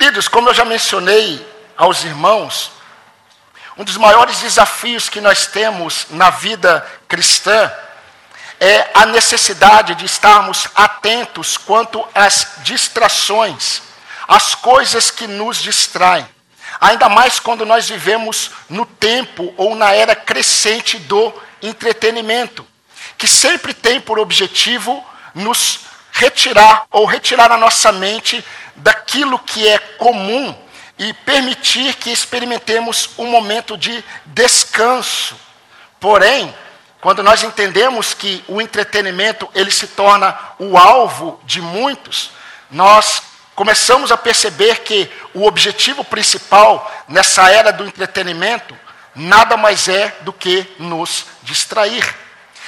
Queridos, como eu já mencionei aos irmãos, um dos maiores desafios que nós temos na vida cristã é a necessidade de estarmos atentos quanto às distrações, às coisas que nos distraem. Ainda mais quando nós vivemos no tempo ou na era crescente do entretenimento, que sempre tem por objetivo nos retirar ou retirar a nossa mente daquilo que é comum e permitir que experimentemos um momento de descanso. Porém, quando nós entendemos que o entretenimento ele se torna o alvo de muitos, nós começamos a perceber que o objetivo principal nessa era do entretenimento nada mais é do que nos distrair.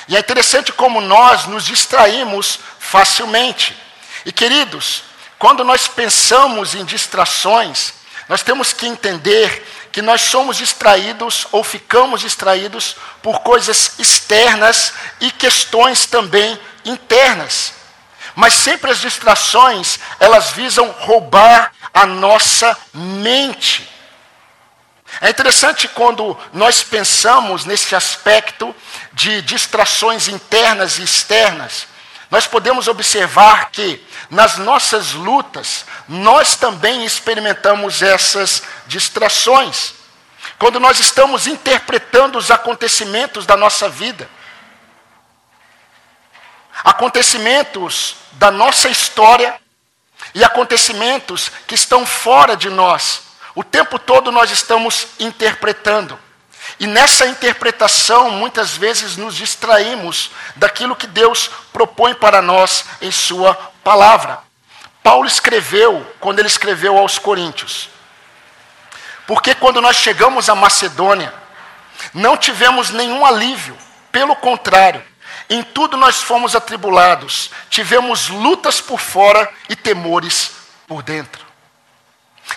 E é interessante como nós nos distraímos facilmente. E queridos, quando nós pensamos em distrações, nós temos que entender que nós somos distraídos ou ficamos distraídos por coisas externas e questões também internas. Mas sempre as distrações, elas visam roubar a nossa mente. É interessante quando nós pensamos nesse aspecto de distrações internas e externas, nós podemos observar que nas nossas lutas, nós também experimentamos essas distrações. Quando nós estamos interpretando os acontecimentos da nossa vida, acontecimentos da nossa história e acontecimentos que estão fora de nós, o tempo todo nós estamos interpretando. E nessa interpretação, muitas vezes nos distraímos daquilo que Deus propõe para nós em Sua palavra. Paulo escreveu, quando ele escreveu aos Coríntios, porque quando nós chegamos à Macedônia, não tivemos nenhum alívio, pelo contrário, em tudo nós fomos atribulados, tivemos lutas por fora e temores por dentro.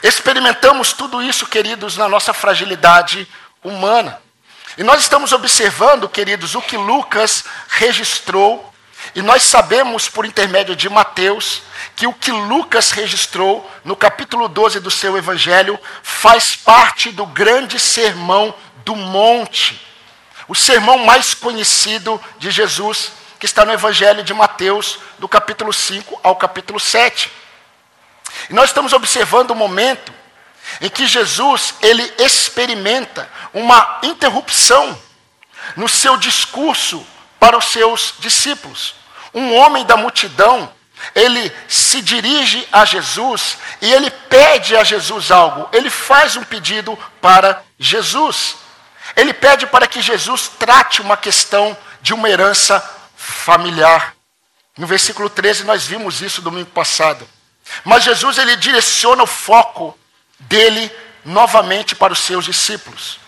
Experimentamos tudo isso, queridos, na nossa fragilidade humana. E nós estamos observando, queridos, o que Lucas registrou, e nós sabemos, por intermédio de Mateus, que o que Lucas registrou no capítulo 12 do seu evangelho faz parte do grande sermão do monte, o sermão mais conhecido de Jesus, que está no evangelho de Mateus, do capítulo 5 ao capítulo 7. E nós estamos observando o momento em que Jesus ele experimenta uma interrupção no seu discurso para os seus discípulos. Um homem da multidão, ele se dirige a Jesus e ele pede a Jesus algo. Ele faz um pedido para Jesus. Ele pede para que Jesus trate uma questão de uma herança familiar. No versículo 13 nós vimos isso domingo passado. Mas Jesus ele direciona o foco dele novamente para os seus discípulos.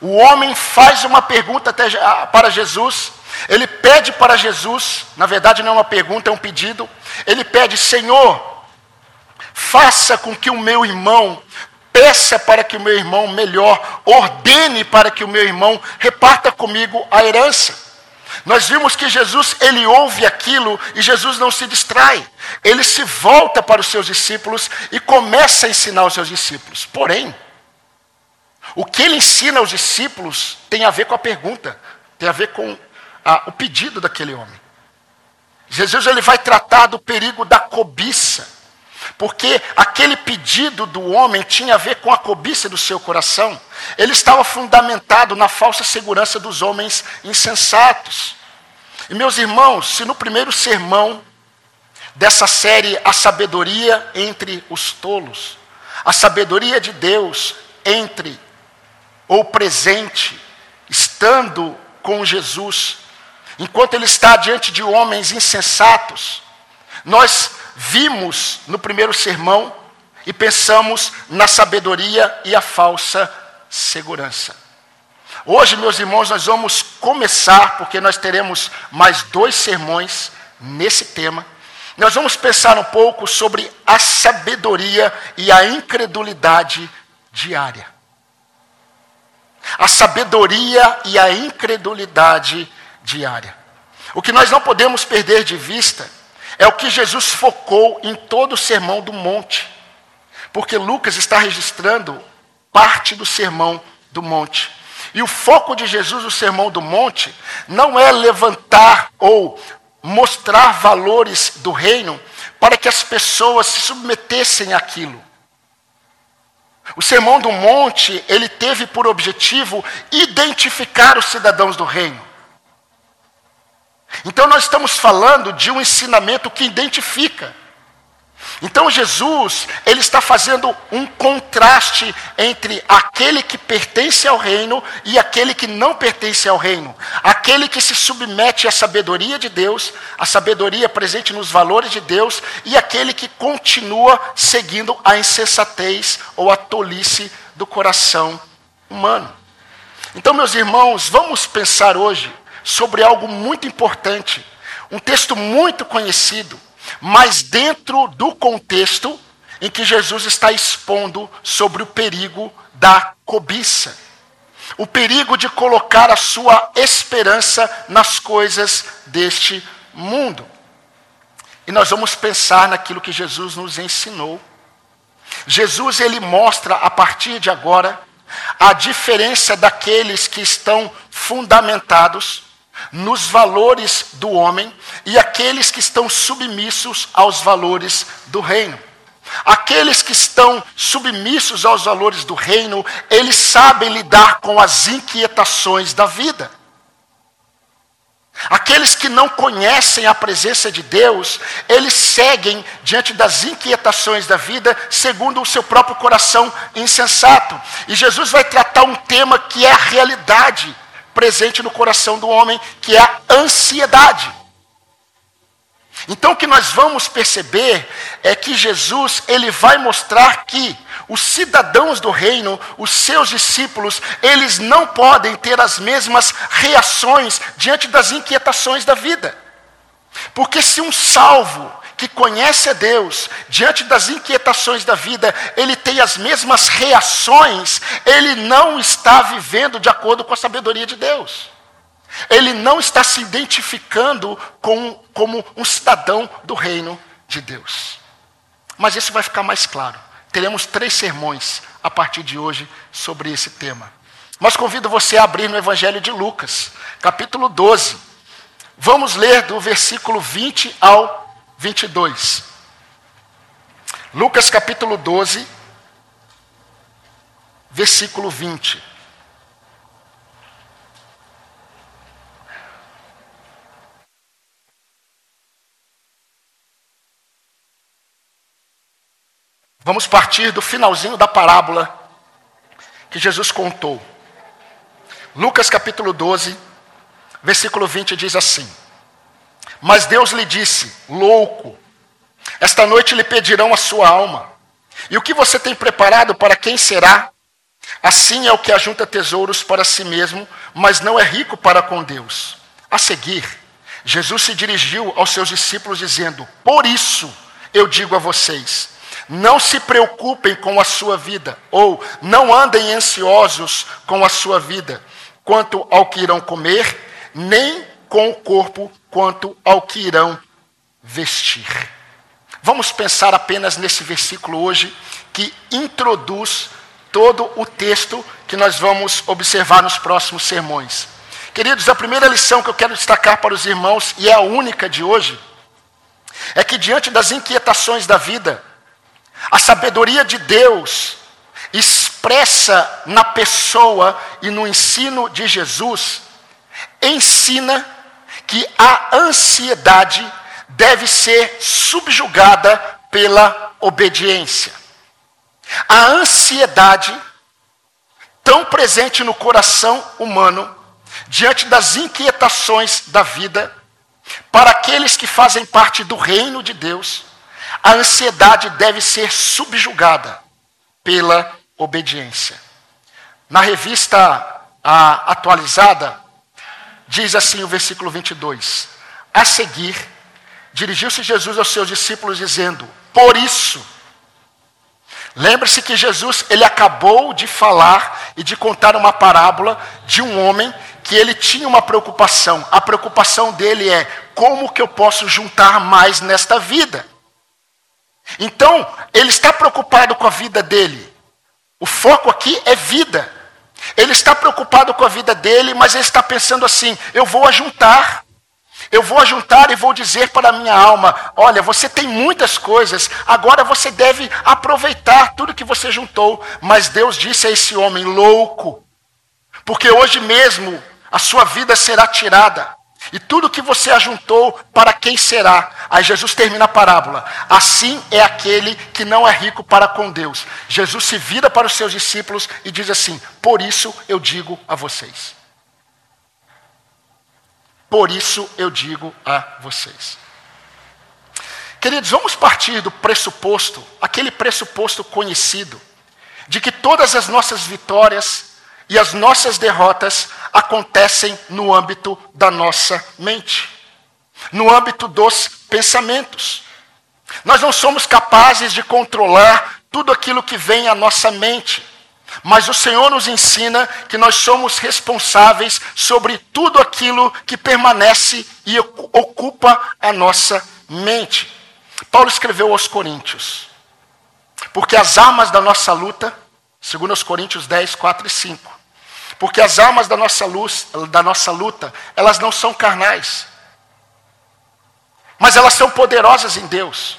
O homem faz uma pergunta até, para Jesus, ele pede para Jesus, na verdade não é uma pergunta, é um pedido. Ele pede: Senhor, faça com que o meu irmão, peça para que o meu irmão melhor, ordene para que o meu irmão reparta comigo a herança. Nós vimos que Jesus, ele ouve aquilo e Jesus não se distrai. Ele se volta para os seus discípulos e começa a ensinar os seus discípulos. Porém, o que ele ensina aos discípulos tem a ver com a pergunta, tem a ver com a, o pedido daquele homem. Jesus ele vai tratar do perigo da cobiça, porque aquele pedido do homem tinha a ver com a cobiça do seu coração. Ele estava fundamentado na falsa segurança dos homens insensatos. E meus irmãos, se no primeiro sermão dessa série A Sabedoria entre os Tolos, a sabedoria de Deus entre ou presente, estando com Jesus, enquanto ele está diante de homens insensatos, nós vimos no primeiro sermão e pensamos na sabedoria e a falsa segurança. Hoje, meus irmãos, nós vamos começar, porque nós teremos mais dois sermões nesse tema. Nós vamos pensar um pouco sobre a sabedoria e a incredulidade diária. A sabedoria e a incredulidade diária. O que nós não podemos perder de vista é o que Jesus focou em todo o sermão do monte. porque Lucas está registrando parte do sermão do monte. E o foco de Jesus no sermão do monte não é levantar ou mostrar valores do reino para que as pessoas se submetessem àquilo. O sermão do monte, ele teve por objetivo identificar os cidadãos do reino. Então nós estamos falando de um ensinamento que identifica. Então Jesus, ele está fazendo um contraste entre aquele que pertence ao reino e aquele que não pertence ao reino. Aquele que se submete à sabedoria de Deus, a sabedoria presente nos valores de Deus, e aquele que continua seguindo a insensatez ou a tolice do coração humano. Então, meus irmãos, vamos pensar hoje sobre algo muito importante, um texto muito conhecido mas dentro do contexto em que Jesus está expondo sobre o perigo da cobiça. O perigo de colocar a sua esperança nas coisas deste mundo. E nós vamos pensar naquilo que Jesus nos ensinou. Jesus ele mostra a partir de agora a diferença daqueles que estão fundamentados nos valores do homem e aqueles que estão submissos aos valores do reino. Aqueles que estão submissos aos valores do reino, eles sabem lidar com as inquietações da vida. Aqueles que não conhecem a presença de Deus, eles seguem diante das inquietações da vida, segundo o seu próprio coração insensato. E Jesus vai tratar um tema que é a realidade presente no coração do homem, que é a ansiedade. Então o que nós vamos perceber é que Jesus, ele vai mostrar que os cidadãos do reino, os seus discípulos, eles não podem ter as mesmas reações diante das inquietações da vida. Porque se um salvo que conhece a Deus, diante das inquietações da vida, ele tem as mesmas reações, ele não está vivendo de acordo com a sabedoria de Deus. Ele não está se identificando com, como um cidadão do reino de Deus. Mas isso vai ficar mais claro. Teremos três sermões a partir de hoje sobre esse tema. Mas convido você a abrir no Evangelho de Lucas, capítulo 12. Vamos ler do versículo 20 ao 22. Lucas capítulo 12, versículo 20. Vamos partir do finalzinho da parábola que Jesus contou. Lucas capítulo 12, versículo 20 diz assim: mas Deus lhe disse: Louco, esta noite lhe pedirão a sua alma. E o que você tem preparado para quem será? Assim é o que ajunta tesouros para si mesmo, mas não é rico para com Deus. A seguir, Jesus se dirigiu aos seus discípulos, dizendo: Por isso eu digo a vocês, não se preocupem com a sua vida, ou não andem ansiosos com a sua vida, quanto ao que irão comer, nem com o corpo quanto ao que irão vestir. Vamos pensar apenas nesse versículo hoje que introduz todo o texto que nós vamos observar nos próximos sermões. Queridos, a primeira lição que eu quero destacar para os irmãos, e é a única de hoje, é que diante das inquietações da vida, a sabedoria de Deus, expressa na pessoa e no ensino de Jesus, ensina que a ansiedade deve ser subjugada pela obediência. A ansiedade, tão presente no coração humano, diante das inquietações da vida, para aqueles que fazem parte do reino de Deus, a ansiedade deve ser subjugada pela obediência. Na revista atualizada, Diz assim o versículo 22. A seguir, dirigiu-se Jesus aos seus discípulos dizendo: Por isso, lembre-se que Jesus ele acabou de falar e de contar uma parábola de um homem que ele tinha uma preocupação. A preocupação dele é como que eu posso juntar mais nesta vida? Então, ele está preocupado com a vida dele. O foco aqui é vida. Ele está preocupado com a vida dele, mas ele está pensando assim: eu vou ajuntar. Eu vou ajuntar e vou dizer para a minha alma: olha, você tem muitas coisas, agora você deve aproveitar tudo que você juntou. Mas Deus disse a esse homem louco, porque hoje mesmo a sua vida será tirada. E tudo que você ajuntou, para quem será? Aí Jesus termina a parábola. Assim é aquele que não é rico para com Deus. Jesus se vira para os seus discípulos e diz assim: Por isso eu digo a vocês. Por isso eu digo a vocês. Queridos, vamos partir do pressuposto, aquele pressuposto conhecido, de que todas as nossas vitórias e as nossas derrotas acontecem no âmbito da nossa mente, no âmbito dos pensamentos. Nós não somos capazes de controlar tudo aquilo que vem à nossa mente, mas o Senhor nos ensina que nós somos responsáveis sobre tudo aquilo que permanece e ocupa a nossa mente. Paulo escreveu aos Coríntios: Porque as armas da nossa luta, segundo os Coríntios 10, 4 e 5, porque as armas da nossa, luz, da nossa luta, elas não são carnais. Mas elas são poderosas em Deus.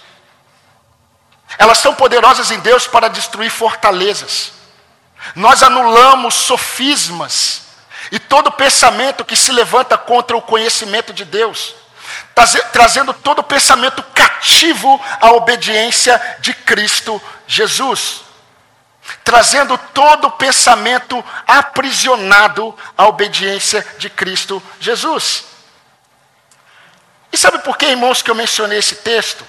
Elas são poderosas em Deus para destruir fortalezas. Nós anulamos sofismas e todo pensamento que se levanta contra o conhecimento de Deus, trazendo todo pensamento cativo à obediência de Cristo Jesus trazendo todo o pensamento aprisionado à obediência de Cristo Jesus. E sabe por que, irmãos, que eu mencionei esse texto?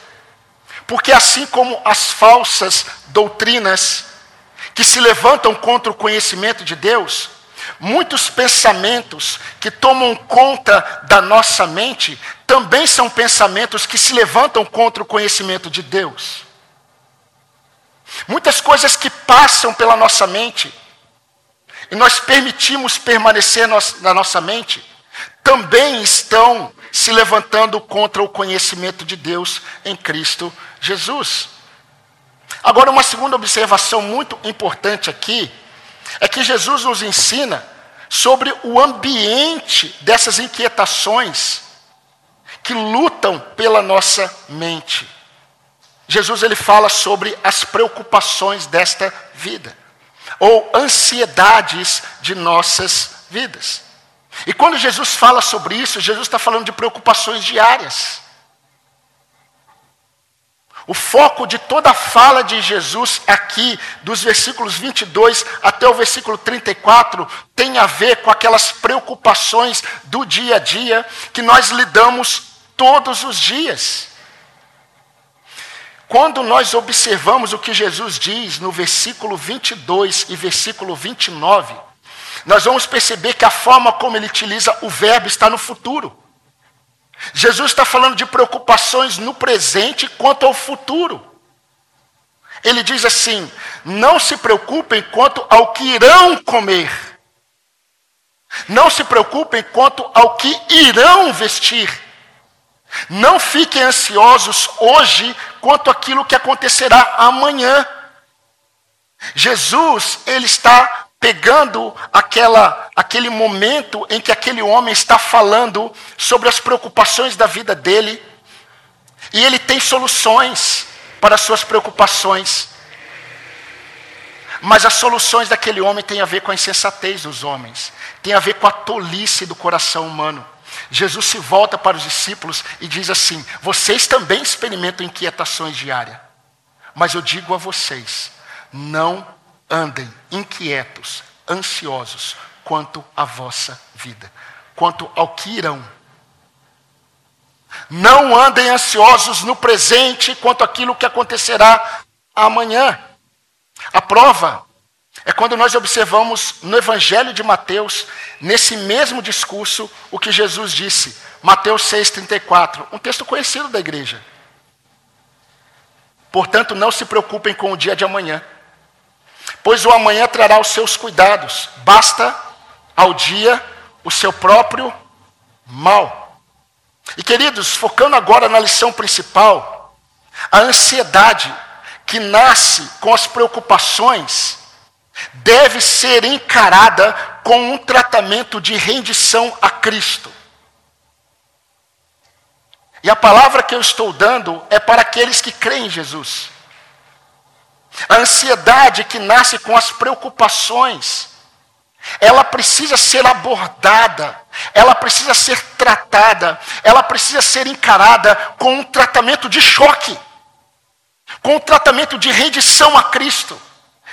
Porque assim como as falsas doutrinas que se levantam contra o conhecimento de Deus, muitos pensamentos que tomam conta da nossa mente também são pensamentos que se levantam contra o conhecimento de Deus. Muitas coisas que passam pela nossa mente e nós permitimos permanecer na nossa mente, também estão se levantando contra o conhecimento de Deus em Cristo Jesus. Agora, uma segunda observação muito importante aqui é que Jesus nos ensina sobre o ambiente dessas inquietações que lutam pela nossa mente. Jesus ele fala sobre as preocupações desta vida, ou ansiedades de nossas vidas. E quando Jesus fala sobre isso, Jesus está falando de preocupações diárias. O foco de toda a fala de Jesus aqui, dos versículos 22 até o versículo 34, tem a ver com aquelas preocupações do dia a dia que nós lidamos todos os dias. Quando nós observamos o que Jesus diz no versículo 22 e versículo 29, nós vamos perceber que a forma como ele utiliza o verbo está no futuro. Jesus está falando de preocupações no presente quanto ao futuro. Ele diz assim: não se preocupem quanto ao que irão comer. Não se preocupem quanto ao que irão vestir. Não fiquem ansiosos hoje quanto aquilo que acontecerá amanhã. Jesus, ele está pegando aquela, aquele momento em que aquele homem está falando sobre as preocupações da vida dele, e ele tem soluções para as suas preocupações. Mas as soluções daquele homem têm a ver com a insensatez dos homens, tem a ver com a tolice do coração humano. Jesus se volta para os discípulos e diz assim: Vocês também experimentam inquietações diárias, mas eu digo a vocês: não andem inquietos, ansiosos quanto à vossa vida, quanto ao que irão. Não andem ansiosos no presente quanto àquilo que acontecerá amanhã. A prova é quando nós observamos no Evangelho de Mateus, nesse mesmo discurso, o que Jesus disse. Mateus 6,34, um texto conhecido da igreja. Portanto, não se preocupem com o dia de amanhã, pois o amanhã trará os seus cuidados, basta ao dia o seu próprio mal. E queridos, focando agora na lição principal, A ansiedade que nasce com as preocupações deve ser encarada com um tratamento de rendição a Cristo. E a palavra que eu estou dando é para aqueles que creem em Jesus. A ansiedade que nasce com as preocupações, ela precisa ser abordada, ela precisa ser tratada, ela precisa ser encarada com um tratamento de choque, com um tratamento de rendição a Cristo,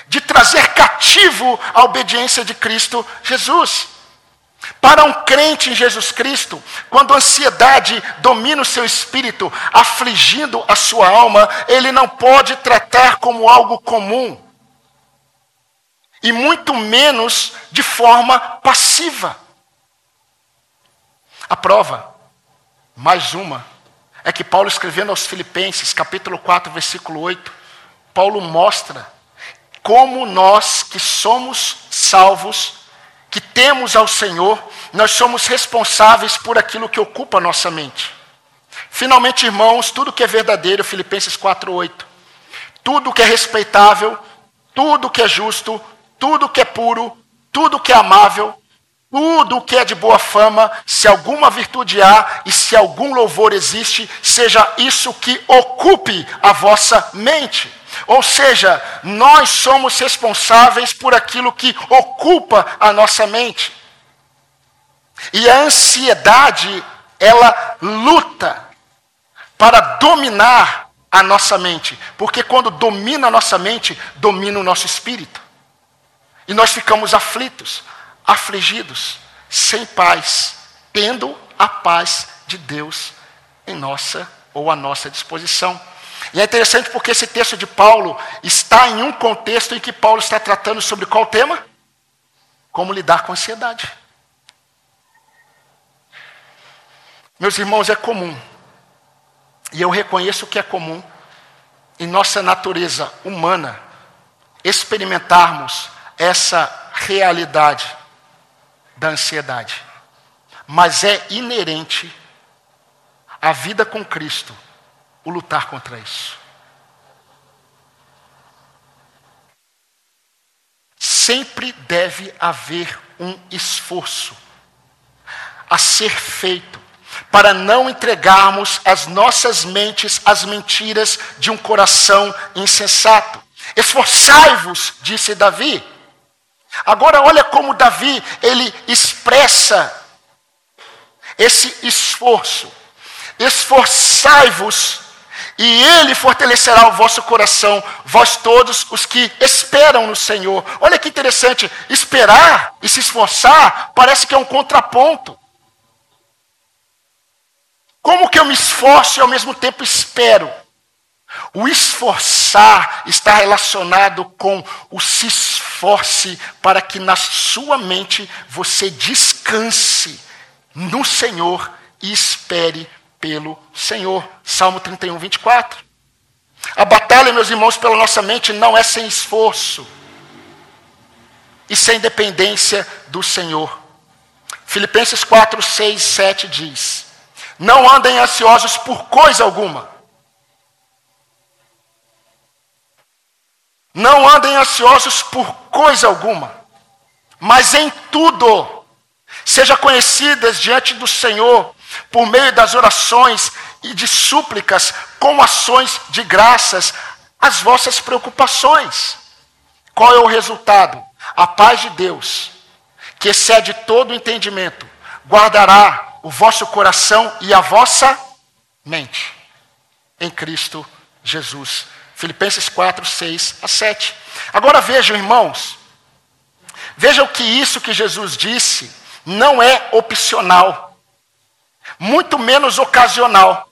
de trazer cativo a obediência de Cristo Jesus. Para um crente em Jesus Cristo, quando a ansiedade domina o seu espírito, afligindo a sua alma, ele não pode tratar como algo comum. E muito menos de forma passiva. A prova, mais uma, é que Paulo escrevendo aos Filipenses, capítulo 4, versículo 8, Paulo mostra como nós que somos salvos que temos ao Senhor, nós somos responsáveis por aquilo que ocupa a nossa mente. Finalmente, irmãos, tudo que é verdadeiro, Filipenses 4:8. Tudo que é respeitável, tudo que é justo, tudo que é puro, tudo que é amável, tudo que é de boa fama, se alguma virtude há e se algum louvor existe, seja isso que ocupe a vossa mente. Ou seja, nós somos responsáveis por aquilo que ocupa a nossa mente. E a ansiedade, ela luta para dominar a nossa mente. Porque quando domina a nossa mente, domina o nosso espírito. E nós ficamos aflitos, afligidos, sem paz, tendo a paz de Deus em nossa ou à nossa disposição. E é interessante porque esse texto de Paulo está em um contexto em que Paulo está tratando sobre qual tema? Como lidar com a ansiedade. Meus irmãos, é comum, e eu reconheço que é comum, em nossa natureza humana, experimentarmos essa realidade da ansiedade. Mas é inerente à vida com Cristo o lutar contra isso. Sempre deve haver um esforço a ser feito para não entregarmos as nossas mentes às mentiras de um coração insensato. Esforçai-vos, disse Davi. Agora olha como Davi, ele expressa esse esforço. Esforçai-vos e ele fortalecerá o vosso coração, vós todos os que esperam no Senhor. Olha que interessante, esperar e se esforçar parece que é um contraponto. Como que eu me esforço e ao mesmo tempo espero? O esforçar está relacionado com o se esforce para que na sua mente você descanse no Senhor e espere pelo Senhor. Salmo 31, 24. A batalha, meus irmãos, pela nossa mente não é sem esforço e sem dependência do Senhor. Filipenses 4, 6, 7 diz: Não andem ansiosos por coisa alguma. Não andem ansiosos por coisa alguma, mas em tudo, seja conhecidas diante do Senhor por meio das orações e de súplicas, com ações de graças, as vossas preocupações. Qual é o resultado? A paz de Deus, que excede todo entendimento, guardará o vosso coração e a vossa mente em Cristo Jesus. Filipenses 4, 6 a 7. Agora vejam, irmãos, vejam que isso que Jesus disse não é opcional muito menos ocasional.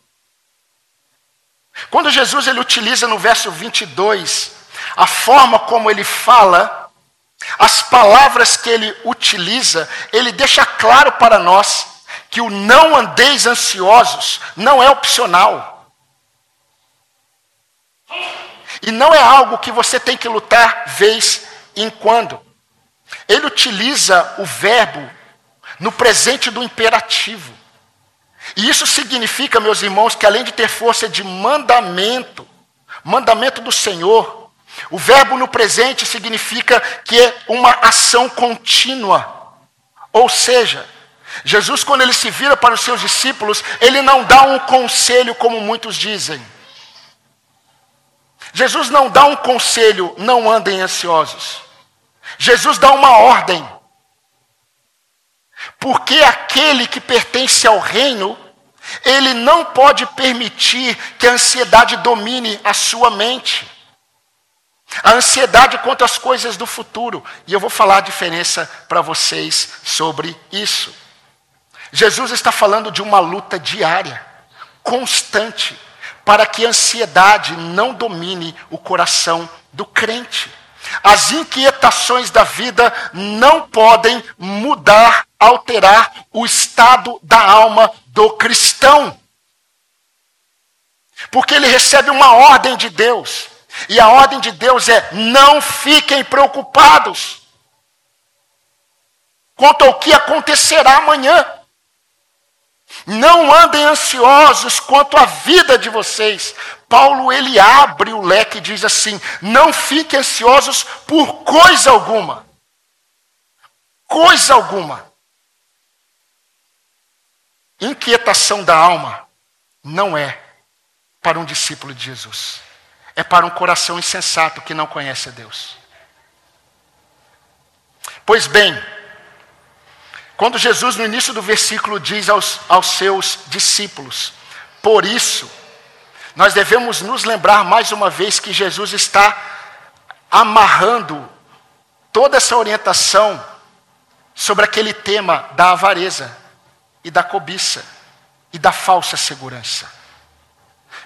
Quando Jesus ele utiliza no verso 22 a forma como ele fala, as palavras que ele utiliza, ele deixa claro para nós que o não andeis ansiosos não é opcional. E não é algo que você tem que lutar vez em quando. Ele utiliza o verbo no presente do imperativo. E isso significa, meus irmãos, que além de ter força de mandamento, mandamento do Senhor, o verbo no presente significa que é uma ação contínua. Ou seja, Jesus, quando ele se vira para os seus discípulos, ele não dá um conselho como muitos dizem. Jesus não dá um conselho, não andem ansiosos. Jesus dá uma ordem. Porque aquele que pertence ao reino, ele não pode permitir que a ansiedade domine a sua mente. A ansiedade quanto às coisas do futuro. E eu vou falar a diferença para vocês sobre isso. Jesus está falando de uma luta diária, constante, para que a ansiedade não domine o coração do crente. As inquietações da vida não podem mudar, alterar o estado da alma do cristão. Porque ele recebe uma ordem de Deus. E a ordem de Deus é: não fiquem preocupados quanto ao que acontecerá amanhã. Não andem ansiosos quanto à vida de vocês. Paulo ele abre o leque e diz assim: não fiquem ansiosos por coisa alguma. Coisa alguma. Inquietação da alma não é para um discípulo de Jesus. É para um coração insensato que não conhece a Deus. Pois bem, quando Jesus, no início do versículo, diz aos, aos seus discípulos: Por isso, nós devemos nos lembrar mais uma vez que Jesus está amarrando toda essa orientação sobre aquele tema da avareza e da cobiça e da falsa segurança.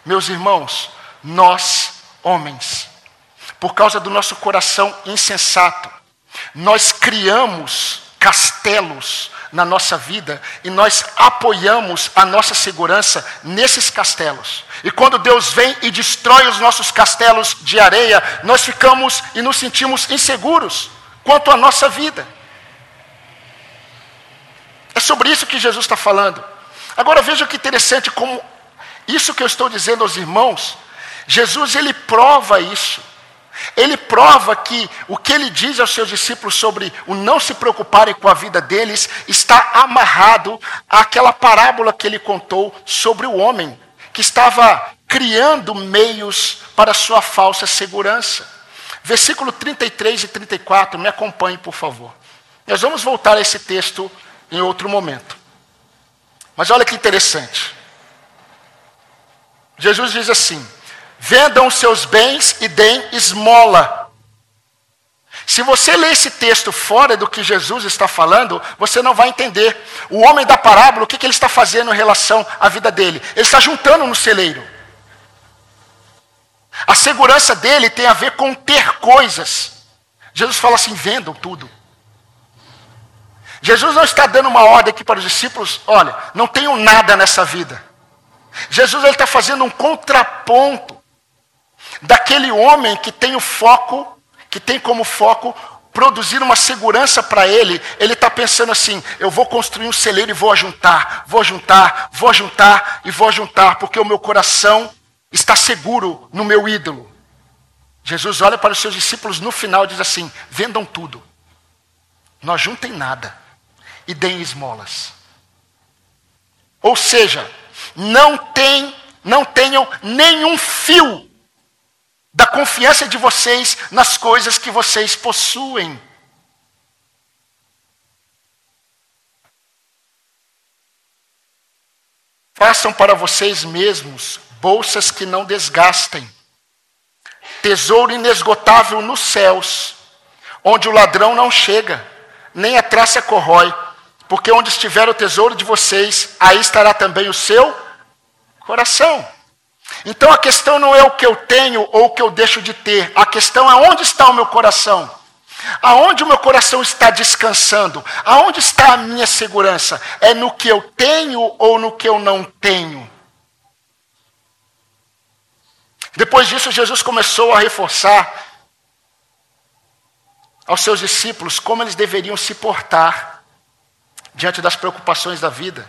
Meus irmãos, nós, homens, por causa do nosso coração insensato, nós criamos castelos na nossa vida e nós apoiamos a nossa segurança nesses castelos. E quando Deus vem e destrói os nossos castelos de areia, nós ficamos e nos sentimos inseguros quanto à nossa vida. É sobre isso que Jesus está falando. Agora veja que interessante como isso que eu estou dizendo aos irmãos, Jesus ele prova isso. Ele prova que o que ele diz aos seus discípulos sobre o não se preocuparem com a vida deles está amarrado àquela parábola que ele contou sobre o homem que estava criando meios para sua falsa segurança. Versículo 33 e 34, me acompanhe, por favor. Nós vamos voltar a esse texto em outro momento. Mas olha que interessante. Jesus diz assim: vendam seus bens e deem esmola. Se você ler esse texto fora do que Jesus está falando, você não vai entender. O homem da parábola, o que, que ele está fazendo em relação à vida dele? Ele está juntando no celeiro. A segurança dele tem a ver com ter coisas. Jesus fala assim: vendam tudo. Jesus não está dando uma ordem aqui para os discípulos: olha, não tenho nada nessa vida. Jesus está fazendo um contraponto daquele homem que tem o foco, que tem como foco produzir uma segurança para ele, ele está pensando assim: eu vou construir um celeiro e vou ajuntar, vou juntar, vou juntar e vou juntar, porque o meu coração está seguro no meu ídolo. Jesus olha para os seus discípulos no final e diz assim: vendam tudo, não juntem nada e deem esmolas. Ou seja, não, tem, não tenham nenhum fio da confiança de vocês nas coisas que vocês possuem. Façam para vocês mesmos bolsas que não desgastem, tesouro inesgotável nos céus, onde o ladrão não chega, nem a traça corrói, porque onde estiver o tesouro de vocês, aí estará também o seu coração. Então a questão não é o que eu tenho ou o que eu deixo de ter, a questão é onde está o meu coração. Aonde o meu coração está descansando? Aonde está a minha segurança? É no que eu tenho ou no que eu não tenho? Depois disso, Jesus começou a reforçar aos seus discípulos como eles deveriam se portar diante das preocupações da vida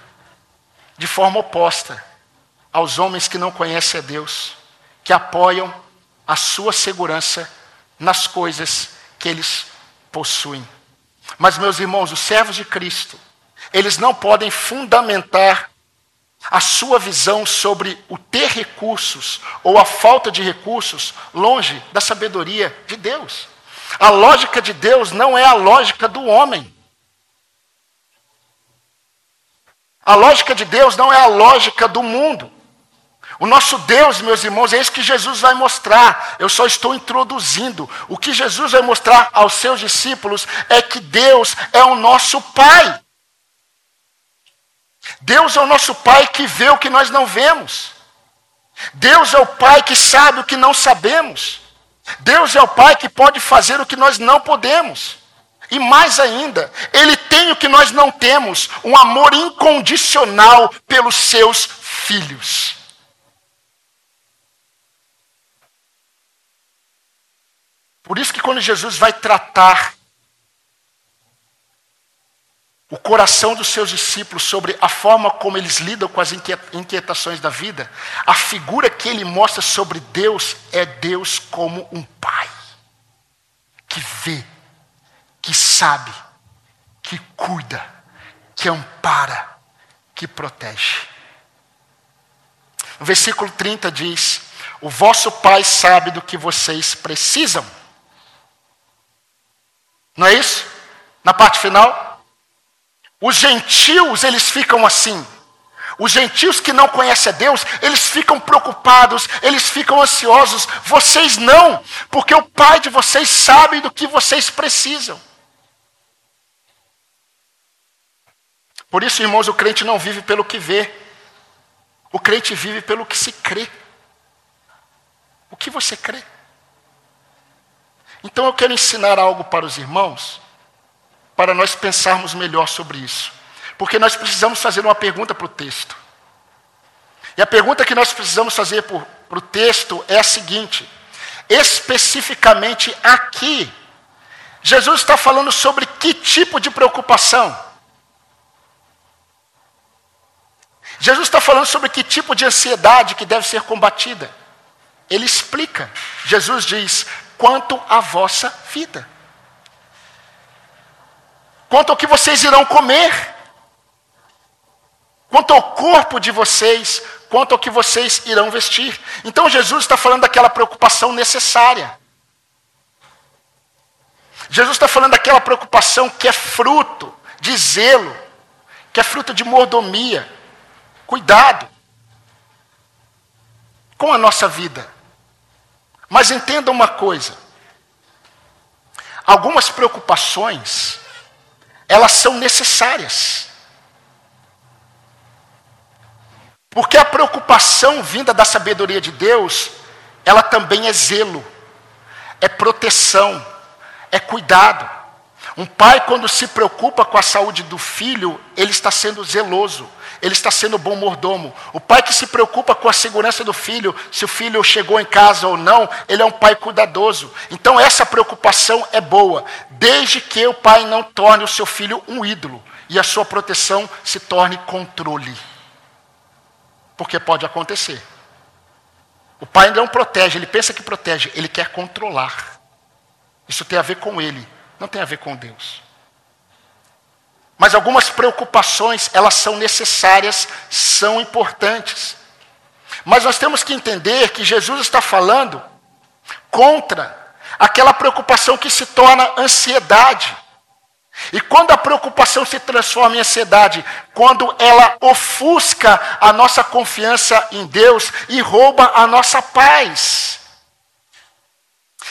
de forma oposta aos homens que não conhecem a Deus, que apoiam a sua segurança nas coisas que eles possuem. Mas, meus irmãos, os servos de Cristo, eles não podem fundamentar a sua visão sobre o ter recursos ou a falta de recursos longe da sabedoria de Deus. A lógica de Deus não é a lógica do homem. A lógica de Deus não é a lógica do mundo. O nosso Deus, meus irmãos, é isso que Jesus vai mostrar. Eu só estou introduzindo. O que Jesus vai mostrar aos seus discípulos é que Deus é o nosso Pai. Deus é o nosso Pai que vê o que nós não vemos. Deus é o Pai que sabe o que não sabemos. Deus é o Pai que pode fazer o que nós não podemos. E mais ainda, Ele tem o que nós não temos: um amor incondicional pelos seus filhos. Por isso que quando Jesus vai tratar o coração dos seus discípulos sobre a forma como eles lidam com as inquietações da vida, a figura que ele mostra sobre Deus é Deus como um pai que vê, que sabe, que cuida, que ampara, que protege. O versículo 30 diz: O vosso pai sabe do que vocês precisam. Não é isso? Na parte final? Os gentios, eles ficam assim. Os gentios que não conhecem a Deus, eles ficam preocupados, eles ficam ansiosos. Vocês não, porque o Pai de vocês sabe do que vocês precisam. Por isso, irmãos, o crente não vive pelo que vê. O crente vive pelo que se crê. O que você crê? Então eu quero ensinar algo para os irmãos para nós pensarmos melhor sobre isso. Porque nós precisamos fazer uma pergunta para o texto. E a pergunta que nós precisamos fazer para o texto é a seguinte: especificamente aqui, Jesus está falando sobre que tipo de preocupação? Jesus está falando sobre que tipo de ansiedade que deve ser combatida. Ele explica. Jesus diz: quanto à vossa vida quanto ao que vocês irão comer, quanto ao corpo de vocês, quanto ao que vocês irão vestir. Então Jesus está falando daquela preocupação necessária. Jesus está falando daquela preocupação que é fruto de zelo, que é fruto de mordomia, cuidado com a nossa vida. Mas entenda uma coisa: algumas preocupações elas são necessárias. Porque a preocupação vinda da sabedoria de Deus, ela também é zelo, é proteção, é cuidado. Um pai, quando se preocupa com a saúde do filho, ele está sendo zeloso, ele está sendo bom mordomo. O pai que se preocupa com a segurança do filho, se o filho chegou em casa ou não, ele é um pai cuidadoso. Então essa preocupação é boa, desde que o pai não torne o seu filho um ídolo e a sua proteção se torne controle. Porque pode acontecer. O pai não protege, ele pensa que protege, ele quer controlar. Isso tem a ver com ele, não tem a ver com Deus. Mas algumas preocupações, elas são necessárias, são importantes. Mas nós temos que entender que Jesus está falando contra aquela preocupação que se torna ansiedade. E quando a preocupação se transforma em ansiedade, quando ela ofusca a nossa confiança em Deus e rouba a nossa paz.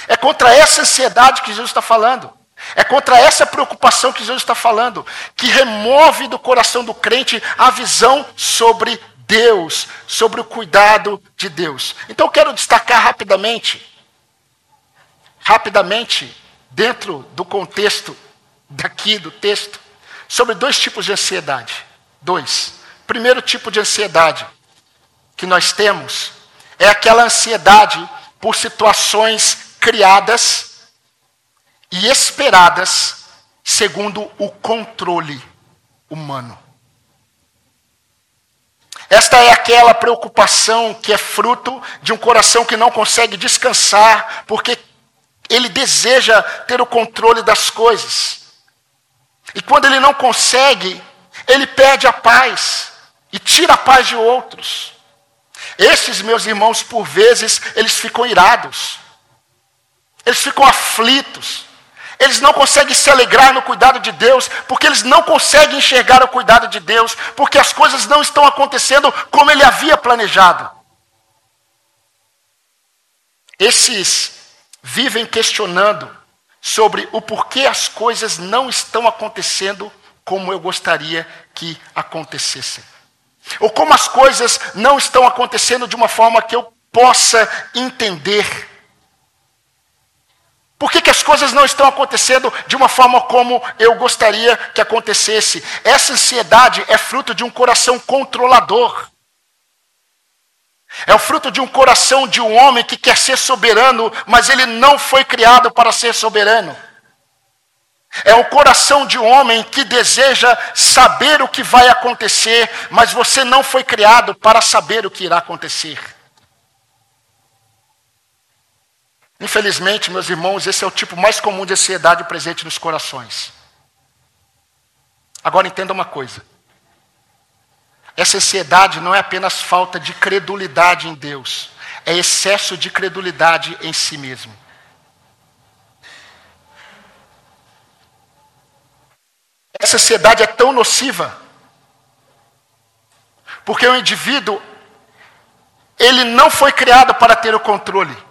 É contra essa ansiedade que Jesus está falando. É contra essa preocupação que Jesus está falando, que remove do coração do crente a visão sobre Deus, sobre o cuidado de Deus. Então eu quero destacar rapidamente, rapidamente, dentro do contexto daqui do texto, sobre dois tipos de ansiedade. Dois. Primeiro tipo de ansiedade que nós temos é aquela ansiedade por situações criadas e esperadas segundo o controle humano. Esta é aquela preocupação que é fruto de um coração que não consegue descansar, porque ele deseja ter o controle das coisas. E quando ele não consegue, ele perde a paz e tira a paz de outros. Esses meus irmãos, por vezes, eles ficam irados, eles ficam aflitos, eles não conseguem se alegrar no cuidado de Deus, porque eles não conseguem enxergar o cuidado de Deus, porque as coisas não estão acontecendo como ele havia planejado. Esses vivem questionando sobre o porquê as coisas não estão acontecendo como eu gostaria que acontecessem. Ou como as coisas não estão acontecendo de uma forma que eu possa entender. Por que, que as coisas não estão acontecendo de uma forma como eu gostaria que acontecesse? Essa ansiedade é fruto de um coração controlador. É o fruto de um coração de um homem que quer ser soberano, mas ele não foi criado para ser soberano. É o coração de um homem que deseja saber o que vai acontecer, mas você não foi criado para saber o que irá acontecer. Infelizmente, meus irmãos, esse é o tipo mais comum de ansiedade presente nos corações. Agora entenda uma coisa. Essa ansiedade não é apenas falta de credulidade em Deus, é excesso de credulidade em si mesmo. Essa ansiedade é tão nociva, porque o indivíduo, ele não foi criado para ter o controle.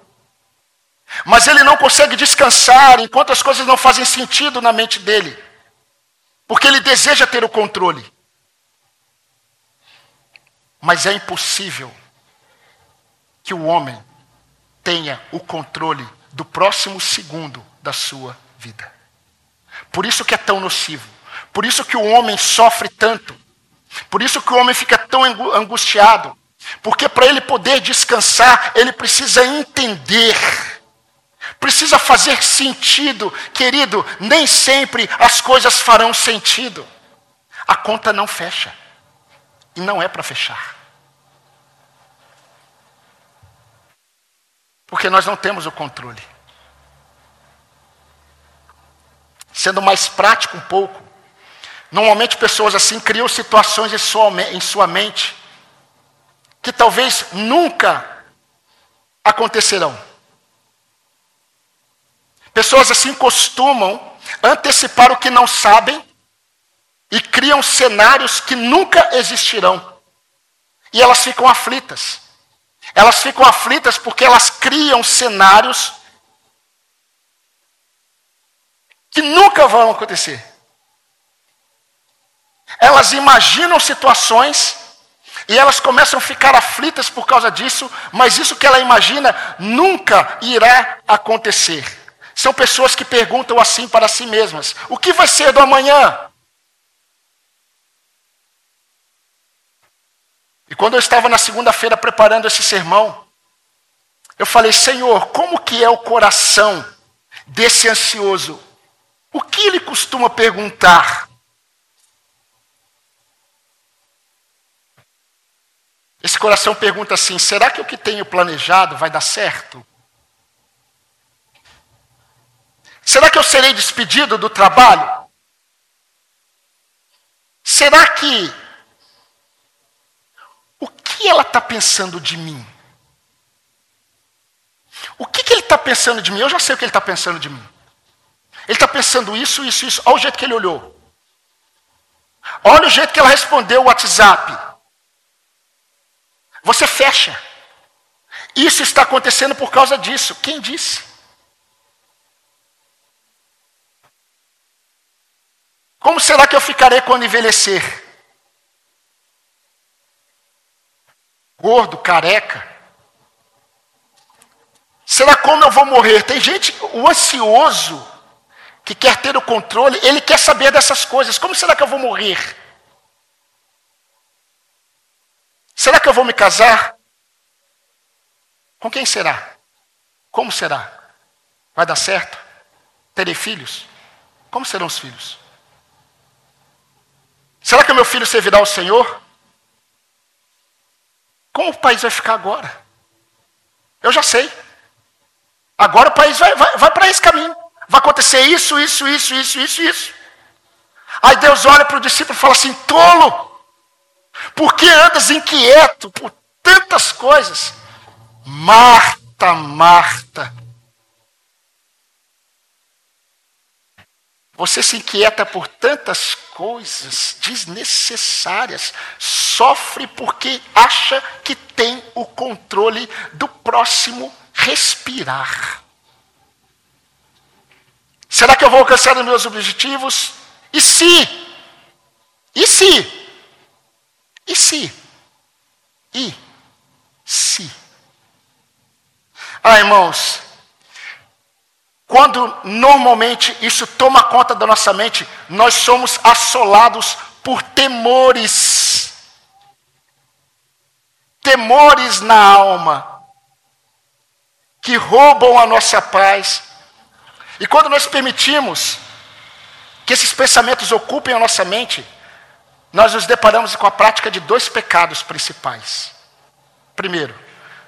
Mas ele não consegue descansar enquanto as coisas não fazem sentido na mente dele. Porque ele deseja ter o controle. Mas é impossível que o homem tenha o controle do próximo segundo da sua vida. Por isso que é tão nocivo. Por isso que o homem sofre tanto. Por isso que o homem fica tão angustiado. Porque para ele poder descansar, ele precisa entender Precisa fazer sentido, querido. Nem sempre as coisas farão sentido. A conta não fecha. E não é para fechar. Porque nós não temos o controle. Sendo mais prático um pouco, normalmente pessoas assim criam situações em sua, em sua mente que talvez nunca acontecerão. Pessoas assim costumam antecipar o que não sabem e criam cenários que nunca existirão. E elas ficam aflitas. Elas ficam aflitas porque elas criam cenários que nunca vão acontecer. Elas imaginam situações e elas começam a ficar aflitas por causa disso, mas isso que ela imagina nunca irá acontecer. São pessoas que perguntam assim para si mesmas: o que vai ser do amanhã? E quando eu estava na segunda-feira preparando esse sermão, eu falei: Senhor, como que é o coração desse ansioso? O que ele costuma perguntar? Esse coração pergunta assim: será que o que tenho planejado vai dar certo? Será que eu serei despedido do trabalho? Será que. O que ela está pensando de mim? O que, que ele está pensando de mim? Eu já sei o que ele está pensando de mim. Ele está pensando isso, isso, isso. Olha o jeito que ele olhou. Olha o jeito que ela respondeu o WhatsApp. Você fecha. Isso está acontecendo por causa disso. Quem disse? Como será que eu ficarei quando envelhecer? Gordo, careca? Será como eu vou morrer? Tem gente, o ansioso, que quer ter o controle, ele quer saber dessas coisas. Como será que eu vou morrer? Será que eu vou me casar? Com quem será? Como será? Vai dar certo? Terei filhos? Como serão os filhos? Será que o meu filho servirá ao Senhor? Como o país vai ficar agora? Eu já sei. Agora o país vai, vai, vai para esse caminho. Vai acontecer isso, isso, isso, isso, isso, isso. Aí Deus olha para o discípulo e fala assim: tolo, por que andas inquieto por tantas coisas? Marta, Marta. Você se inquieta por tantas coisas desnecessárias, sofre porque acha que tem o controle do próximo respirar. Será que eu vou alcançar os meus objetivos? E se? E se? E se? E se? Ah, irmãos, quando normalmente isso toma conta da nossa mente, nós somos assolados por temores. Temores na alma, que roubam a nossa paz. E quando nós permitimos que esses pensamentos ocupem a nossa mente, nós nos deparamos com a prática de dois pecados principais. Primeiro,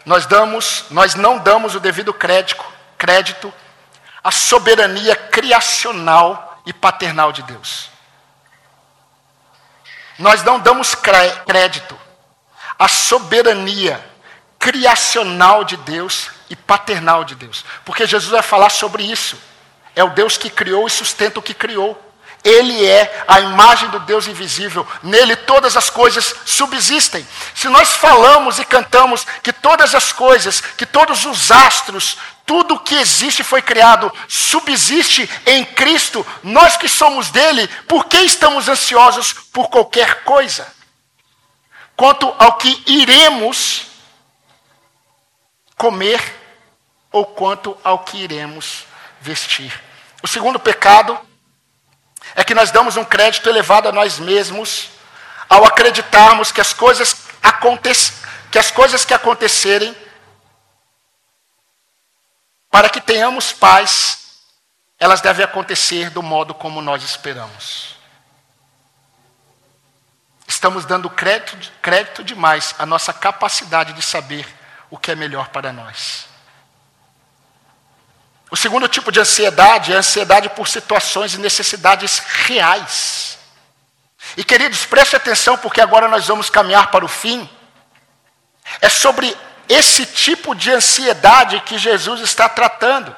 nós damos, nós não damos o devido crédito, crédito à soberania criacional e paternal de Deus. Nós não damos crédito à soberania criacional de Deus e paternal de Deus. Porque Jesus vai falar sobre isso. É o Deus que criou e sustenta o que criou. Ele é a imagem do Deus invisível. Nele todas as coisas subsistem. Se nós falamos e cantamos que todas as coisas, que todos os astros, tudo que existe foi criado, subsiste em Cristo, nós que somos dele, por que estamos ansiosos por qualquer coisa? Quanto ao que iremos comer ou quanto ao que iremos vestir. O segundo pecado é que nós damos um crédito elevado a nós mesmos ao acreditarmos que as coisas, que, as coisas que acontecerem para que tenhamos paz, elas devem acontecer do modo como nós esperamos. Estamos dando crédito, crédito demais à nossa capacidade de saber o que é melhor para nós. O segundo tipo de ansiedade é a ansiedade por situações e necessidades reais. E queridos, preste atenção, porque agora nós vamos caminhar para o fim. É sobre esse tipo de ansiedade que Jesus está tratando.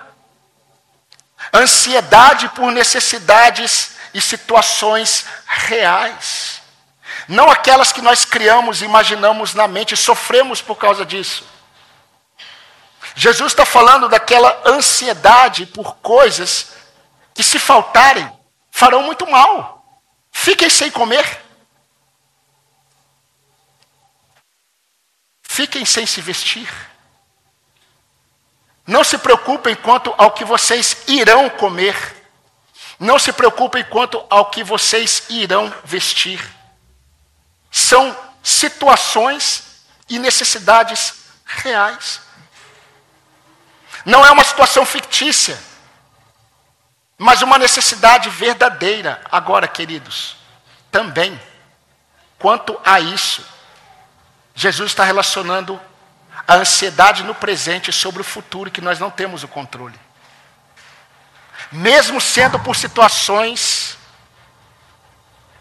Ansiedade por necessidades e situações reais. Não aquelas que nós criamos e imaginamos na mente e sofremos por causa disso. Jesus está falando daquela ansiedade por coisas que, se faltarem, farão muito mal. Fiquem sem comer. Fiquem sem se vestir. Não se preocupem quanto ao que vocês irão comer. Não se preocupem quanto ao que vocês irão vestir. São situações e necessidades reais. Não é uma situação fictícia, mas uma necessidade verdadeira. Agora, queridos, também, quanto a isso, Jesus está relacionando a ansiedade no presente sobre o futuro que nós não temos o controle. Mesmo sendo por situações.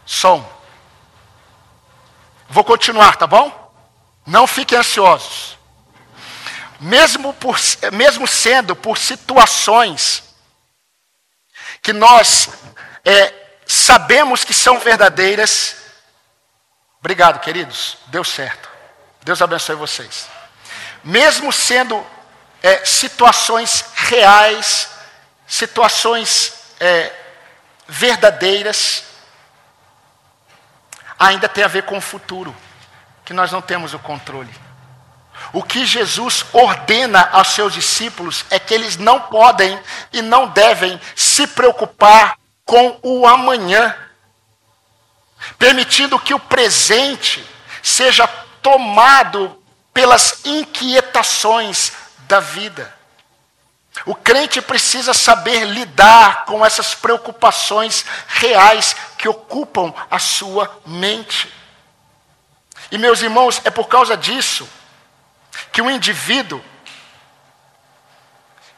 Som. Vou continuar, tá bom? Não fiquem ansiosos mesmo, por, mesmo sendo por situações que nós é, sabemos que são verdadeiras. Obrigado, queridos. Deu certo. Deus abençoe vocês. Mesmo sendo é, situações reais, situações é, verdadeiras, ainda tem a ver com o futuro, que nós não temos o controle. O que Jesus ordena aos seus discípulos é que eles não podem e não devem se preocupar com o amanhã, permitindo que o presente seja tomado pelas inquietações da vida. O crente precisa saber lidar com essas preocupações reais que ocupam a sua mente. E meus irmãos, é por causa disso que o indivíduo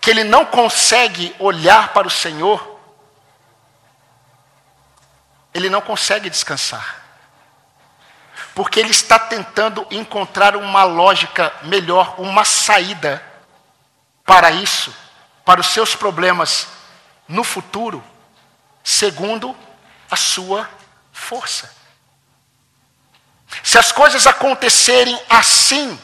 que ele não consegue olhar para o Senhor, ele não consegue descansar. Porque ele está tentando encontrar uma lógica melhor, uma saída para isso, para os seus problemas no futuro, segundo a sua força. Se as coisas acontecerem assim,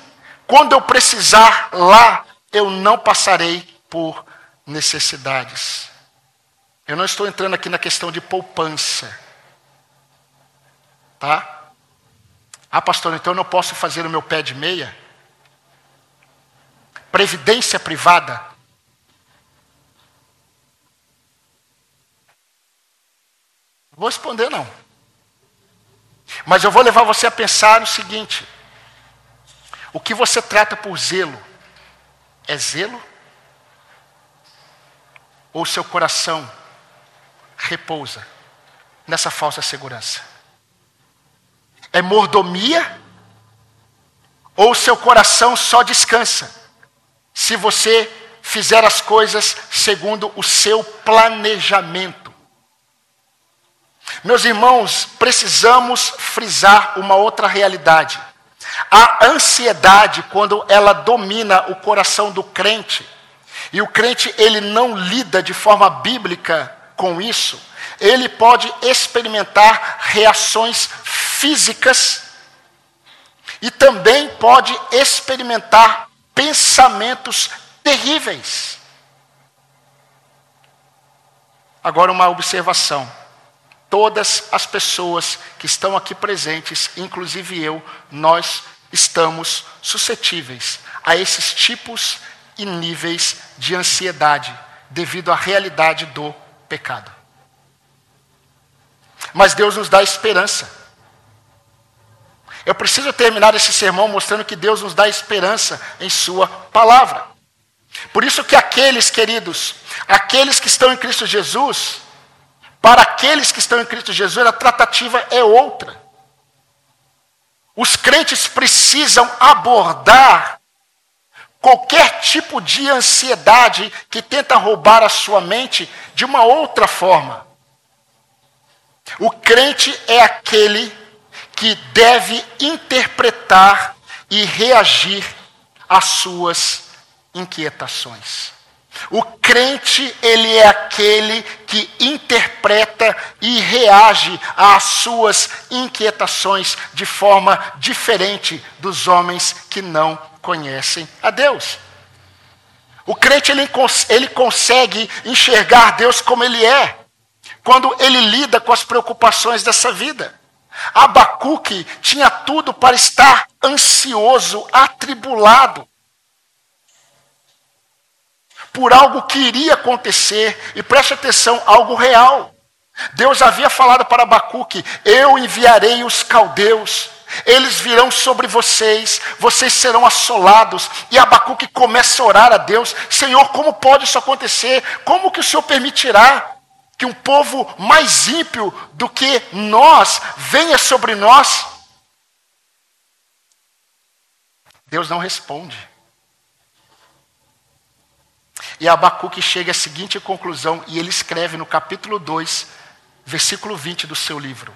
quando eu precisar lá, eu não passarei por necessidades. Eu não estou entrando aqui na questão de poupança. Tá? Ah, pastor, então eu não posso fazer o meu pé de meia? Previdência privada. Não vou responder, não. Mas eu vou levar você a pensar no seguinte: o que você trata por zelo é zelo? Ou seu coração repousa nessa falsa segurança? É mordomia? Ou seu coração só descansa se você fizer as coisas segundo o seu planejamento? Meus irmãos, precisamos frisar uma outra realidade. A ansiedade, quando ela domina o coração do crente, e o crente ele não lida de forma bíblica com isso, ele pode experimentar reações físicas e também pode experimentar pensamentos terríveis. Agora, uma observação. Todas as pessoas que estão aqui presentes, inclusive eu, nós estamos suscetíveis a esses tipos e níveis de ansiedade devido à realidade do pecado. Mas Deus nos dá esperança. Eu preciso terminar esse sermão mostrando que Deus nos dá esperança em Sua palavra. Por isso que aqueles, queridos, aqueles que estão em Cristo Jesus, para aqueles que estão em Cristo Jesus, a tratativa é outra. Os crentes precisam abordar qualquer tipo de ansiedade que tenta roubar a sua mente de uma outra forma. O crente é aquele que deve interpretar e reagir às suas inquietações. O crente, ele é aquele que interpreta e reage às suas inquietações de forma diferente dos homens que não conhecem a Deus. O crente ele, ele consegue enxergar Deus como ele é, quando ele lida com as preocupações dessa vida. Abacuque tinha tudo para estar ansioso, atribulado por algo que iria acontecer, e preste atenção, algo real. Deus havia falado para Abacuque: Eu enviarei os caldeus, eles virão sobre vocês, vocês serão assolados. E Abacuque começa a orar a Deus: Senhor, como pode isso acontecer? Como que o Senhor permitirá que um povo mais ímpio do que nós venha sobre nós? Deus não responde. E Abacuque chega à seguinte conclusão, e ele escreve no capítulo 2, versículo 20 do seu livro: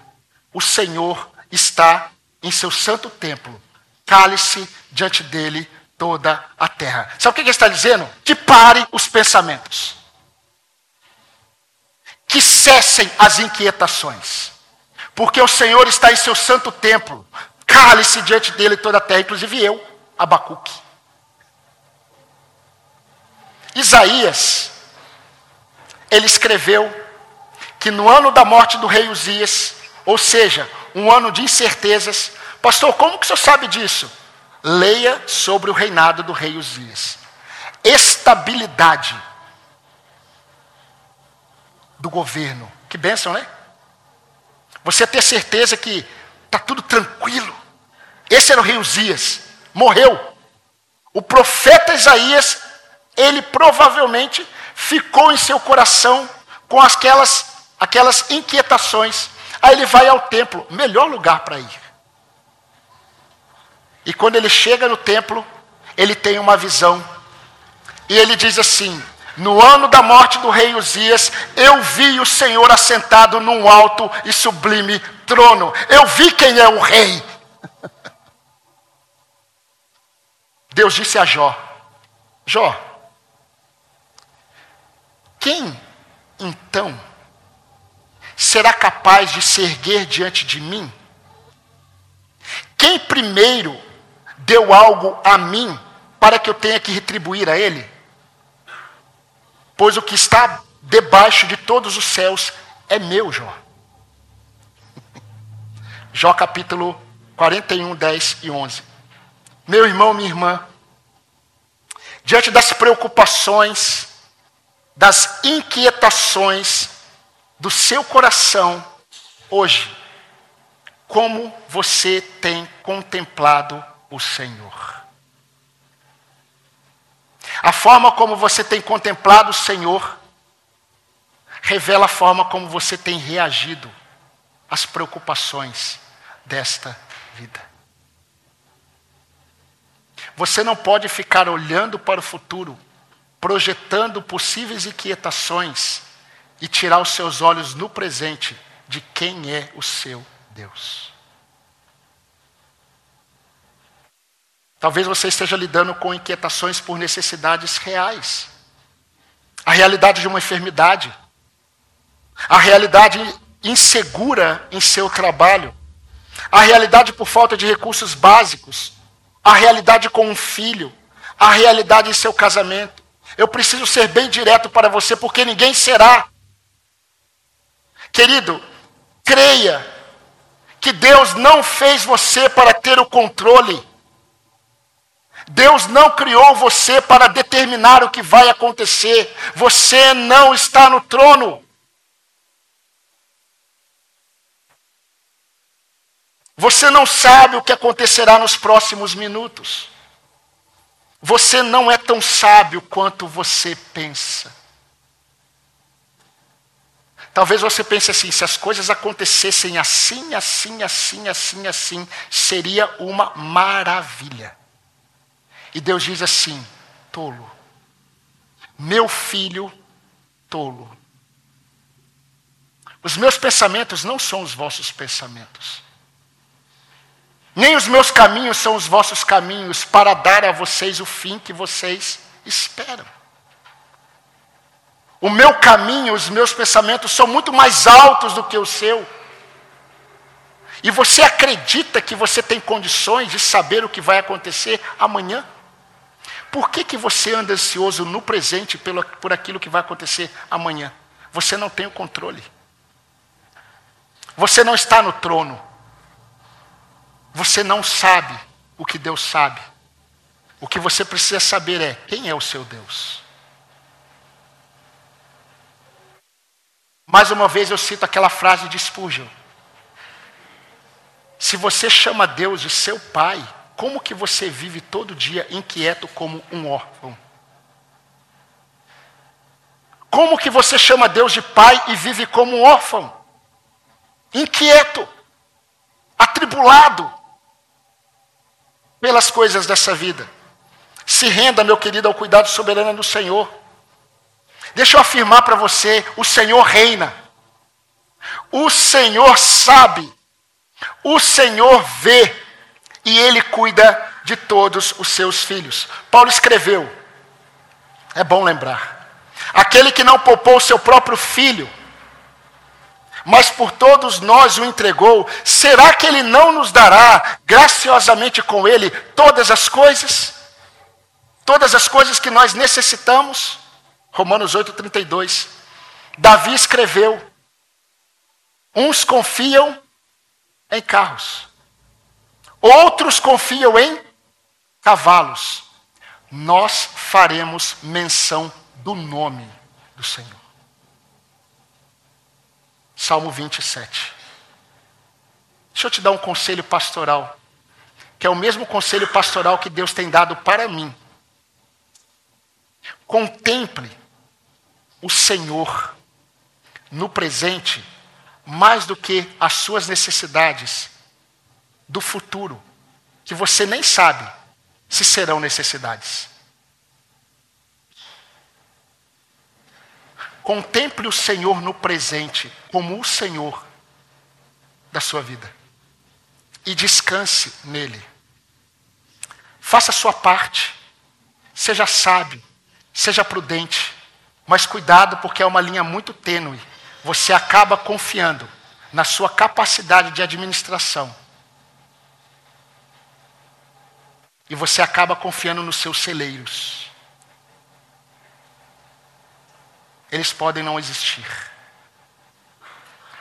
O Senhor está em seu santo templo, cale-se diante dele toda a terra. Sabe o que ele está dizendo? Que pare os pensamentos. Que cessem as inquietações. Porque o Senhor está em seu santo templo, cale-se diante dele toda a terra, inclusive eu, Abacuque. Isaías, ele escreveu que no ano da morte do rei Uzias, ou seja, um ano de incertezas, pastor, como que o senhor sabe disso? Leia sobre o reinado do rei Uzias. Estabilidade do governo. Que bênção, né? Você ter certeza que está tudo tranquilo. Esse era o rei Uzias. Morreu. O profeta Isaías ele provavelmente ficou em seu coração com aquelas, aquelas inquietações. Aí ele vai ao templo, melhor lugar para ir. E quando ele chega no templo, ele tem uma visão. E ele diz assim: No ano da morte do rei Uzias, eu vi o Senhor assentado num alto e sublime trono. Eu vi quem é o rei. Deus disse a Jó: Jó, quem então será capaz de se erguer diante de mim? Quem primeiro deu algo a mim para que eu tenha que retribuir a ele? Pois o que está debaixo de todos os céus é meu, Jó. Jó capítulo 41, 10 e 11. Meu irmão, minha irmã, diante das preocupações, das inquietações do seu coração hoje, como você tem contemplado o Senhor. A forma como você tem contemplado o Senhor revela a forma como você tem reagido às preocupações desta vida. Você não pode ficar olhando para o futuro, projetando possíveis inquietações e tirar os seus olhos no presente de quem é o seu Deus. Talvez você esteja lidando com inquietações por necessidades reais. A realidade de uma enfermidade. A realidade insegura em seu trabalho. A realidade por falta de recursos básicos. A realidade com um filho. A realidade em seu casamento. Eu preciso ser bem direto para você, porque ninguém será. Querido, creia que Deus não fez você para ter o controle. Deus não criou você para determinar o que vai acontecer. Você não está no trono. Você não sabe o que acontecerá nos próximos minutos. Você não é tão sábio quanto você pensa. Talvez você pense assim: se as coisas acontecessem assim, assim, assim, assim, assim, seria uma maravilha. E Deus diz assim: tolo, meu filho tolo. Os meus pensamentos não são os vossos pensamentos. Nem os meus caminhos são os vossos caminhos para dar a vocês o fim que vocês esperam. O meu caminho, os meus pensamentos são muito mais altos do que o seu. E você acredita que você tem condições de saber o que vai acontecer amanhã? Por que, que você anda ansioso no presente pelo, por aquilo que vai acontecer amanhã? Você não tem o controle. Você não está no trono. Você não sabe o que Deus sabe. O que você precisa saber é quem é o seu Deus. Mais uma vez eu cito aquela frase de Spurgeon. Se você chama Deus de seu pai, como que você vive todo dia inquieto como um órfão? Como que você chama Deus de pai e vive como um órfão? Inquieto, atribulado pelas coisas dessa vida. Se renda, meu querido, ao cuidado soberano do Senhor. Deixa eu afirmar para você: o Senhor reina. O Senhor sabe. O Senhor vê e ele cuida de todos os seus filhos. Paulo escreveu, é bom lembrar, aquele que não poupou seu próprio filho, mas por todos nós o entregou, será que ele não nos dará graciosamente com ele todas as coisas? Todas as coisas que nós necessitamos? Romanos 8,32. Davi escreveu: uns confiam em carros, Outros confiam em cavalos. Nós faremos menção do nome do Senhor. Salmo 27. Deixa eu te dar um conselho pastoral, que é o mesmo conselho pastoral que Deus tem dado para mim. Contemple o Senhor no presente mais do que as suas necessidades do futuro. que você nem sabe se serão necessidades. Contemple o Senhor no presente como o Senhor da sua vida. E descanse nele. Faça a sua parte. Seja sábio. Seja prudente. Mas cuidado, porque é uma linha muito tênue. Você acaba confiando na sua capacidade de administração. E você acaba confiando nos seus celeiros. eles podem não existir.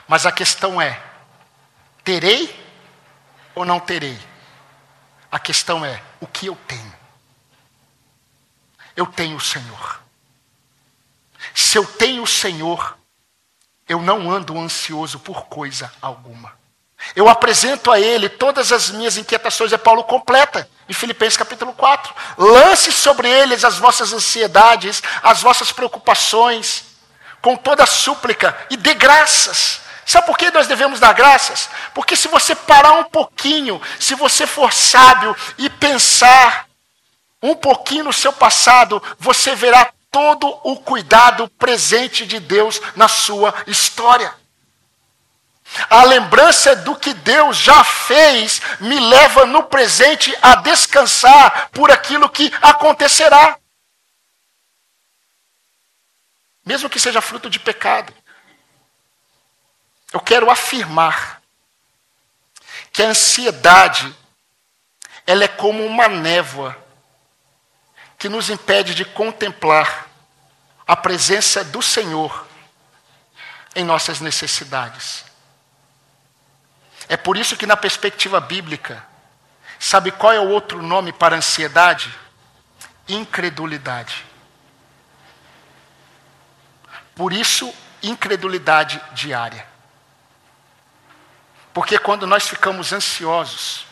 Mas a questão é: terei ou não terei? A questão é: o que eu tenho? Eu tenho o Senhor. Se eu tenho o Senhor, eu não ando ansioso por coisa alguma. Eu apresento a Ele todas as minhas inquietações, é Paulo completa, em Filipenses capítulo 4. Lance sobre eles as vossas ansiedades, as vossas preocupações, com toda súplica, e dê graças. Sabe por que nós devemos dar graças? Porque se você parar um pouquinho, se você for sábio e pensar um pouquinho no seu passado, você verá todo o cuidado presente de Deus na sua história. A lembrança do que Deus já fez me leva no presente a descansar por aquilo que acontecerá. Mesmo que seja fruto de pecado. Eu quero afirmar que a ansiedade ela é como uma névoa que nos impede de contemplar a presença do Senhor em nossas necessidades. É por isso que, na perspectiva bíblica, sabe qual é o outro nome para ansiedade? Incredulidade. Por isso, incredulidade diária. Porque quando nós ficamos ansiosos,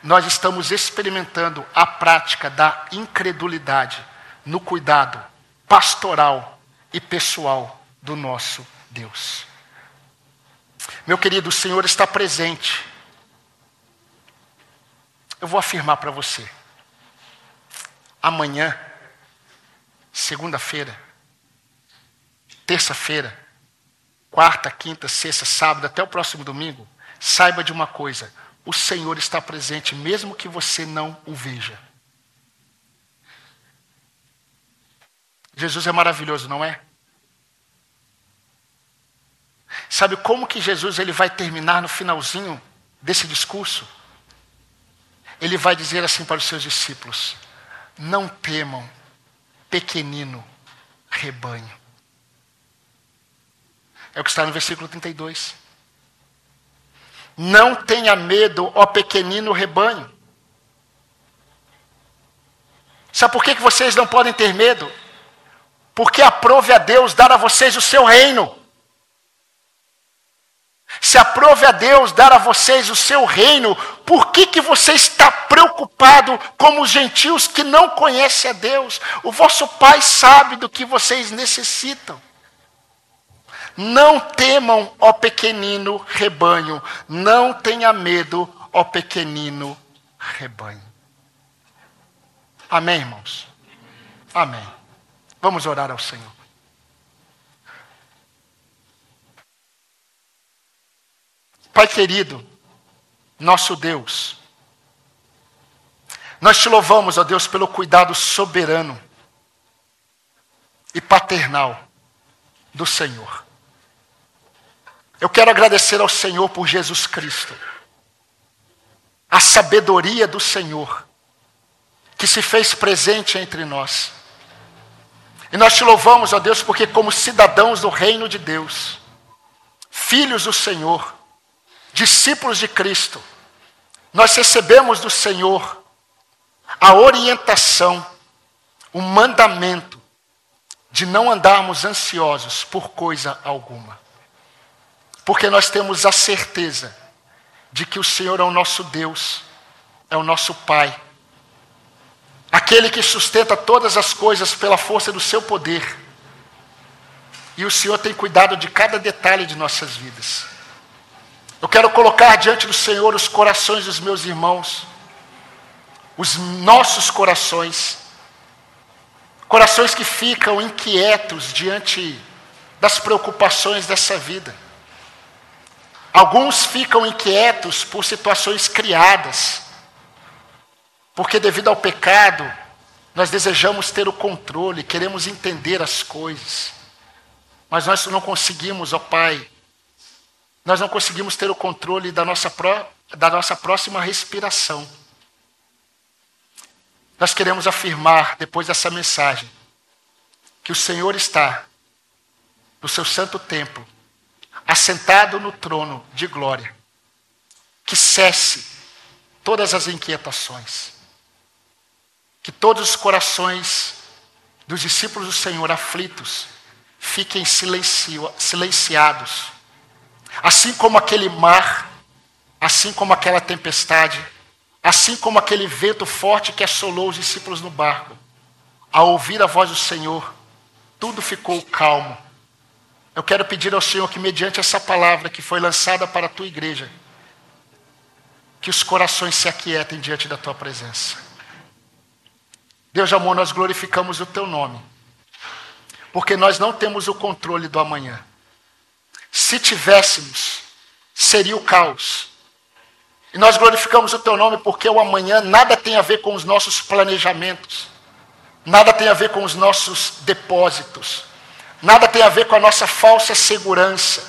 nós estamos experimentando a prática da incredulidade no cuidado pastoral e pessoal do nosso Deus. Meu querido, o Senhor está presente. Eu vou afirmar para você. Amanhã, segunda-feira, terça-feira, quarta, quinta, sexta, sábado, até o próximo domingo, saiba de uma coisa: o Senhor está presente, mesmo que você não o veja. Jesus é maravilhoso, não é? Sabe como que Jesus ele vai terminar no finalzinho desse discurso? Ele vai dizer assim para os seus discípulos: Não temam, pequenino rebanho. É o que está no versículo 32. Não tenha medo, ó pequenino rebanho. Sabe por que, que vocês não podem ter medo? Porque aprove a Deus dar a vocês o seu reino. Se aprove a Deus dar a vocês o seu reino, por que, que você está preocupado como os gentios que não conhecem a Deus? O vosso Pai sabe do que vocês necessitam. Não temam, ó pequenino rebanho, não tenha medo, ó pequenino rebanho. Amém, irmãos? Amém. Vamos orar ao Senhor. Pai querido, nosso Deus, nós te louvamos, ó Deus, pelo cuidado soberano e paternal do Senhor. Eu quero agradecer ao Senhor por Jesus Cristo. A sabedoria do Senhor, que se fez presente entre nós. E nós te louvamos, ó Deus, porque, como cidadãos do reino de Deus, filhos do Senhor, discípulos de Cristo, nós recebemos do Senhor a orientação, o mandamento de não andarmos ansiosos por coisa alguma. Porque nós temos a certeza de que o Senhor é o nosso Deus, é o nosso Pai. Aquele que sustenta todas as coisas pela força do seu poder. E o Senhor tem cuidado de cada detalhe de nossas vidas. Eu quero colocar diante do Senhor os corações dos meus irmãos os nossos corações, corações que ficam inquietos diante das preocupações dessa vida. Alguns ficam inquietos por situações criadas, porque devido ao pecado, nós desejamos ter o controle, queremos entender as coisas, mas nós não conseguimos, ó Pai, nós não conseguimos ter o controle da nossa, pró da nossa próxima respiração. Nós queremos afirmar, depois dessa mensagem, que o Senhor está no seu santo templo, assentado no trono de glória, que cesse todas as inquietações, que todos os corações dos discípulos do Senhor aflitos fiquem silencio, silenciados, assim como aquele mar, assim como aquela tempestade, assim como aquele vento forte que assolou os discípulos no barco. Ao ouvir a voz do Senhor, tudo ficou calmo eu quero pedir ao Senhor que, mediante essa palavra que foi lançada para a tua igreja, que os corações se aquietem diante da tua presença. Deus de amor, nós glorificamos o teu nome, porque nós não temos o controle do amanhã. Se tivéssemos, seria o caos. E nós glorificamos o teu nome porque o amanhã nada tem a ver com os nossos planejamentos, nada tem a ver com os nossos depósitos. Nada tem a ver com a nossa falsa segurança.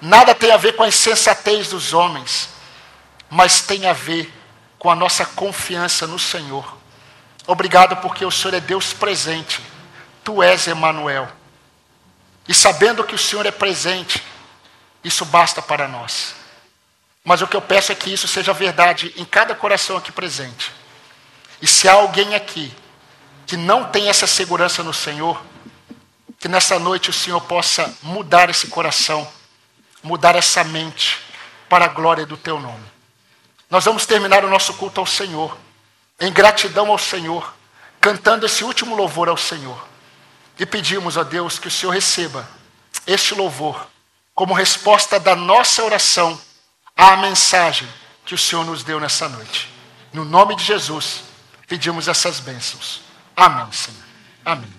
Nada tem a ver com a insensatez dos homens. Mas tem a ver com a nossa confiança no Senhor. Obrigado porque o Senhor é Deus presente. Tu és Emanuel. E sabendo que o Senhor é presente, isso basta para nós. Mas o que eu peço é que isso seja verdade em cada coração aqui presente. E se há alguém aqui que não tem essa segurança no Senhor, que nessa noite o Senhor possa mudar esse coração, mudar essa mente para a glória do teu nome. Nós vamos terminar o nosso culto ao Senhor, em gratidão ao Senhor, cantando esse último louvor ao Senhor. E pedimos a Deus que o Senhor receba este louvor como resposta da nossa oração à mensagem que o Senhor nos deu nessa noite. No nome de Jesus, pedimos essas bênçãos. Amém, Senhor. Amém.